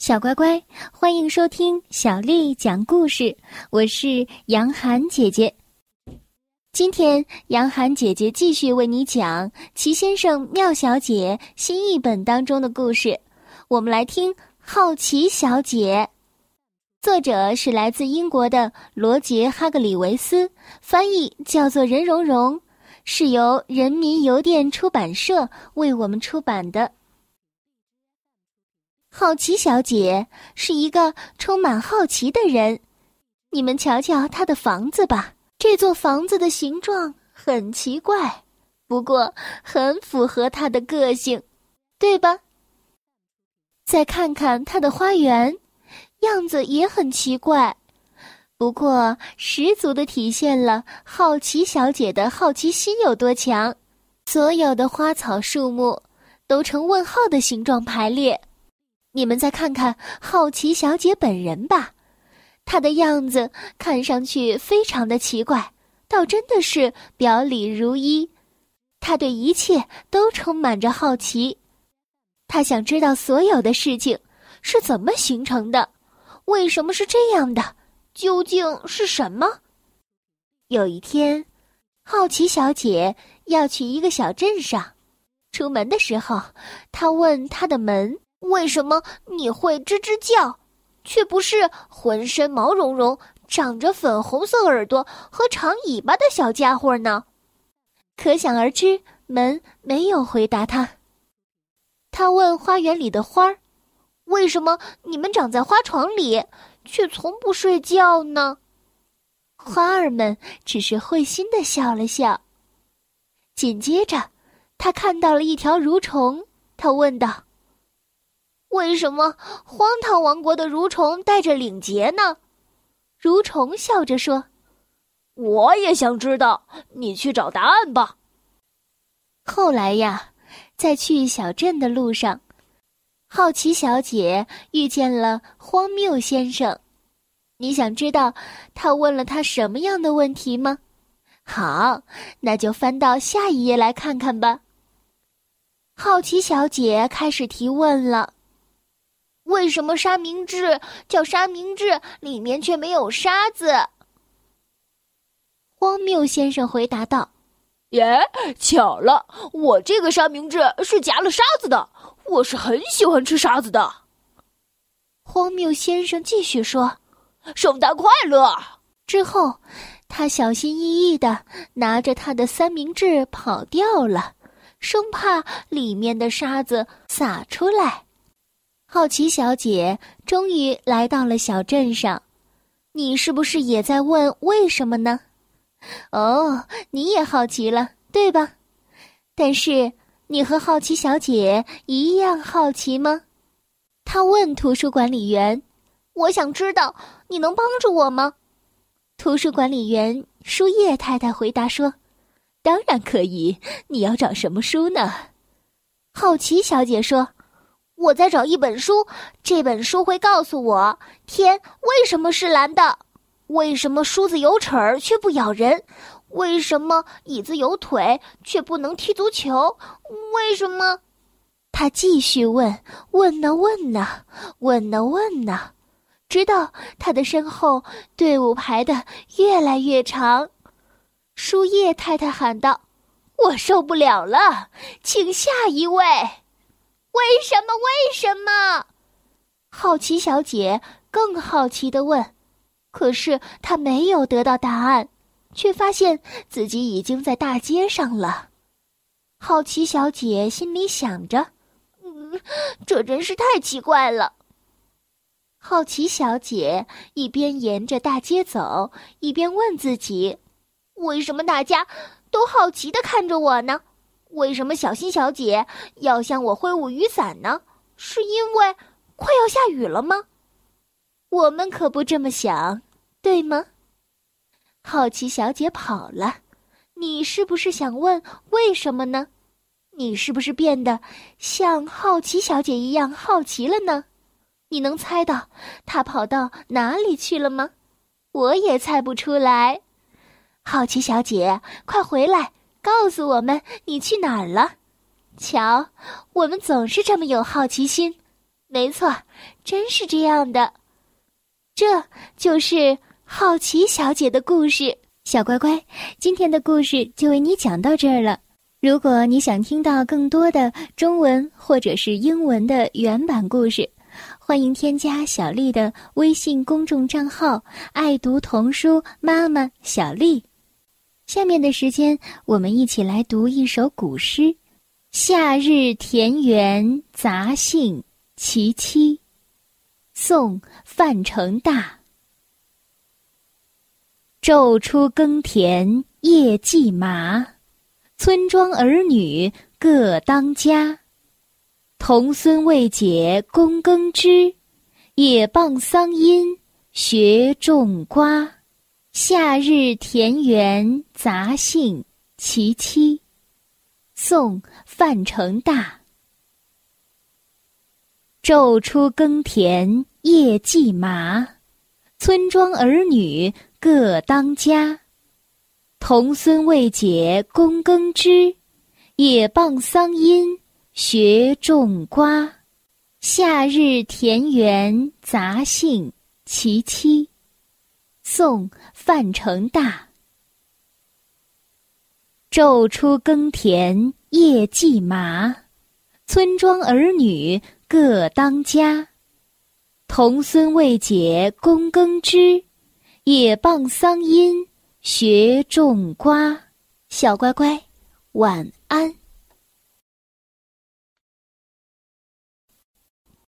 小乖乖，欢迎收听小丽讲故事。我是杨涵姐姐。今天，杨涵姐姐继续为你讲《齐先生妙小姐》新译本当中的故事。我们来听《好奇小姐》，作者是来自英国的罗杰·哈格里维斯，翻译叫做任蓉蓉，是由人民邮电出版社为我们出版的。好奇小姐是一个充满好奇的人，你们瞧瞧她的房子吧。这座房子的形状很奇怪，不过很符合她的个性，对吧？再看看她的花园，样子也很奇怪，不过十足的体现了好奇小姐的好奇心有多强。所有的花草树木都呈问号的形状排列。你们再看看好奇小姐本人吧，她的样子看上去非常的奇怪，倒真的是表里如一。她对一切都充满着好奇，她想知道所有的事情是怎么形成的，为什么是这样的，究竟是什么？有一天，好奇小姐要去一个小镇上，出门的时候，她问她的门。为什么你会吱吱叫，却不是浑身毛茸茸、长着粉红色耳朵和长尾巴的小家伙呢？可想而知，门没有回答他。他问花园里的花儿：“为什么你们长在花床里，却从不睡觉呢？”花儿们只是会心的笑了笑。紧接着，他看到了一条蠕虫，他问道。为什么荒唐王国的蠕虫带着领结呢？蠕虫笑着说：“我也想知道，你去找答案吧。”后来呀，在去小镇的路上，好奇小姐遇见了荒谬先生。你想知道他问了他什么样的问题吗？好，那就翻到下一页来看看吧。好奇小姐开始提问了。为什么沙明治叫沙明治，里面却没有沙子？荒谬先生回答道：“耶，巧了，我这个沙明治是夹了沙子的。我是很喜欢吃沙子的。”荒谬先生继续说：“圣诞快乐！”之后，他小心翼翼的拿着他的三明治跑掉了，生怕里面的沙子洒出来。好奇小姐终于来到了小镇上，你是不是也在问为什么呢？哦，你也好奇了，对吧？但是你和好奇小姐一样好奇吗？他问图书管理员：“我想知道，你能帮助我吗？”图书管理员书叶太太回答说：“当然可以。你要找什么书呢？”好奇小姐说。我在找一本书，这本书会告诉我天为什么是蓝的，为什么梳子有齿儿却不咬人，为什么椅子有腿却不能踢足球，为什么？他继续问，问呢问呢，问呢问呢，直到他的身后队伍排的越来越长。树叶太太喊道：“我受不了了，请下一位。”为什么？为什么？好奇小姐更好奇的问。可是她没有得到答案，却发现自己已经在大街上了。好奇小姐心里想着：“嗯，这真是太奇怪了。”好奇小姐一边沿着大街走，一边问自己：“为什么大家都好奇的看着我呢？”为什么小新小姐要向我挥舞雨伞呢？是因为快要下雨了吗？我们可不这么想，对吗？好奇小姐跑了，你是不是想问为什么呢？你是不是变得像好奇小姐一样好奇了呢？你能猜到她跑到哪里去了吗？我也猜不出来。好奇小姐，快回来！告诉我们你去哪儿了？瞧，我们总是这么有好奇心。没错，真是这样的。这就是好奇小姐的故事。小乖乖，今天的故事就为你讲到这儿了。如果你想听到更多的中文或者是英文的原版故事，欢迎添加小丽的微信公众账号“爱读童书妈妈小丽”。下面的时间，我们一起来读一首古诗《夏日田园杂兴·其七》，宋·范成大。昼出耕田夜绩麻，村庄儿女各当家。童孙未解供耕织，也傍桑阴学种瓜。夏日田园杂兴·其七，宋·范成大。昼出耕田夜绩麻，村庄儿女。各当家，童孙未解供耕织，也傍桑阴学种瓜。夏日田园杂兴·其七，宋·范成大。昼出耕田夜绩麻，村庄儿女各当家。童孙未解供耕织。也傍桑阴学种瓜，小乖乖，晚安。